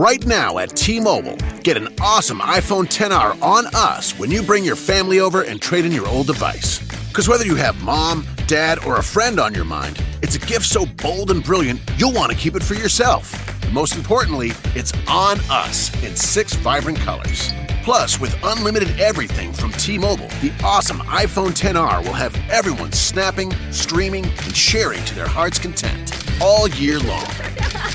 Right now at T Mobile, get an awesome iPhone 10R on us when you bring your family over and trade in your old device. Because whether you have mom, dad, or a friend on your mind, it's a gift so bold and brilliant you'll want to keep it for yourself. And most importantly, it's on us in six vibrant colors. Plus, with unlimited everything from T Mobile, the awesome iPhone 10R will have everyone snapping, streaming, and sharing to their heart's content all year long.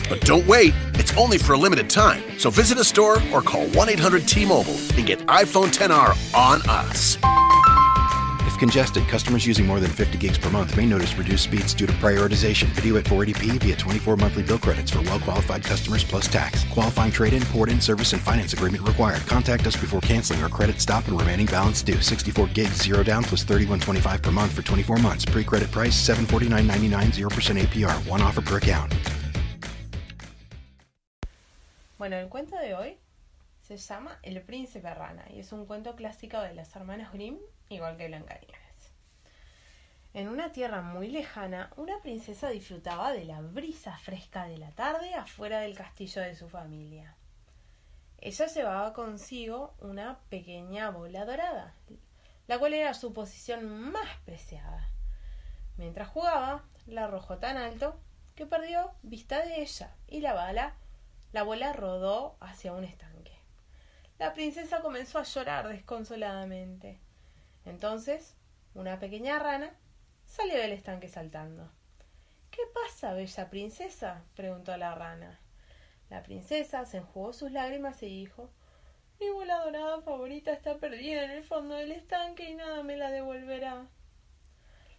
But don't wait, it's only for a limited time. So visit a store or call 1 800 T Mobile and get iPhone 10R on us. If congested, customers using more than 50 gigs per month may notice reduced speeds due to prioritization. Video at 480p via 24 monthly bill credits for well qualified customers plus tax. Qualifying trade in, port in, service, and finance agreement required. Contact us before canceling or credit stop and remaining balance due. 64 gigs, zero down plus 31.25 per month for 24 months. Pre credit price 749.99, 0% APR. One offer per account. Bueno, el cuento de hoy se llama El príncipe rana y es un cuento clásico de los hermanos Grimm, igual que Blancanieves. En una tierra muy lejana, una princesa disfrutaba de la brisa fresca de la tarde afuera del castillo de su familia. Ella llevaba consigo una pequeña bola dorada, la cual era su posición más preciada. Mientras jugaba, la arrojó tan alto que perdió vista de ella y la bala, la bola rodó hacia un estanque. La princesa comenzó a llorar desconsoladamente. Entonces, una pequeña rana salió del estanque saltando. ¿Qué pasa, bella princesa? preguntó la rana. La princesa se enjugó sus lágrimas y dijo Mi bola dorada favorita está perdida en el fondo del estanque y nada me la devolverá.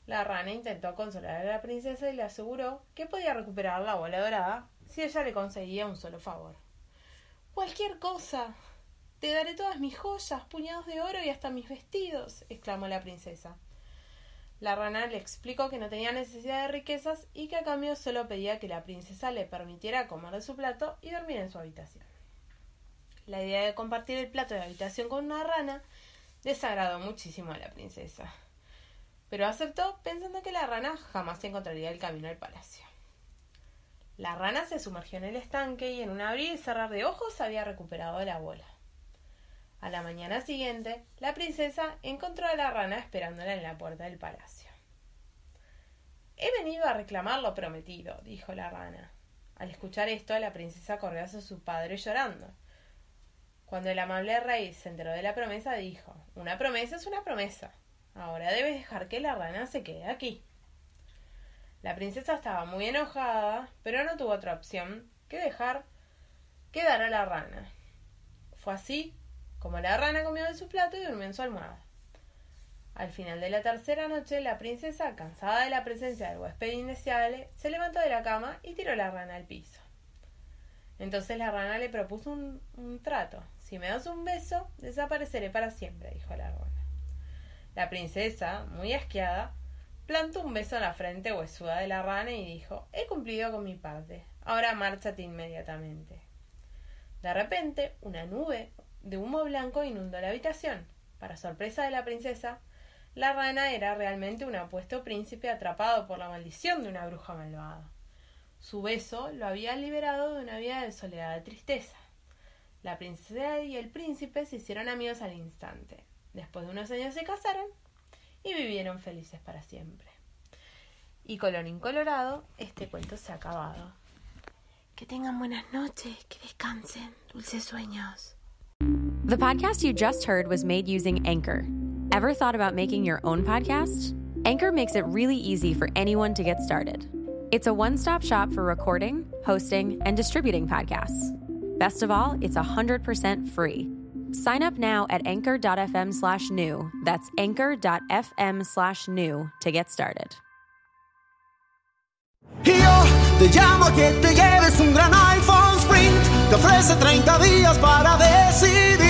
La rana intentó consolar a la princesa y le aseguró que podía recuperar la bola dorada si ella le conseguía un solo favor. Cualquier cosa. Te daré todas mis joyas, puñados de oro y hasta mis vestidos, exclamó la princesa. La rana le explicó que no tenía necesidad de riquezas y que a cambio solo pedía que la princesa le permitiera comer de su plato y dormir en su habitación. La idea de compartir el plato de habitación con una rana desagradó muchísimo a la princesa, pero aceptó pensando que la rana jamás encontraría el camino al palacio. La rana se sumergió en el estanque y en un abrir y cerrar de ojos había recuperado la bola. A la mañana siguiente, la princesa encontró a la rana esperándola en la puerta del palacio. He venido a reclamar lo prometido, dijo la rana. Al escuchar esto, la princesa corrió hacia su padre llorando. Cuando el amable rey se enteró de la promesa, dijo Una promesa es una promesa. Ahora debes dejar que la rana se quede aquí. La princesa estaba muy enojada, pero no tuvo otra opción que dejar quedar a la rana. Fue así como la rana comió de su plato y durmió en su almohada. Al final de la tercera noche, la princesa, cansada de la presencia del huésped indeseable, se levantó de la cama y tiró la rana al piso. Entonces la rana le propuso un, un trato. Si me das un beso, desapareceré para siempre, dijo la rana. La princesa, muy asqueada, plantó un beso en la frente huesuda de la rana y dijo He cumplido con mi parte. Ahora márchate inmediatamente. De repente, una nube de humo blanco inundó la habitación. Para sorpresa de la princesa, la rana era realmente un apuesto príncipe atrapado por la maldición de una bruja malvada. Su beso lo había liberado de una vida de soledad y tristeza. La princesa y el príncipe se hicieron amigos al instante. Después de unos años se casaron y vivieron felices para siempre. Y colorín colorado, este cuento se ha acabado. Que tengan buenas noches, que descansen, dulces sueños. The podcast you just heard was made using Anchor. Ever thought about making your own podcast? Anchor makes it really easy for anyone to get started. It's a one stop shop for recording, hosting, and distributing podcasts. Best of all, it's 100% free. Sign up now at anchor.fm slash new. That's anchor.fm slash new to get started. Yo te llamo que te lleves un gran iPhone Sprint. Te ofrece 30 días para decidir.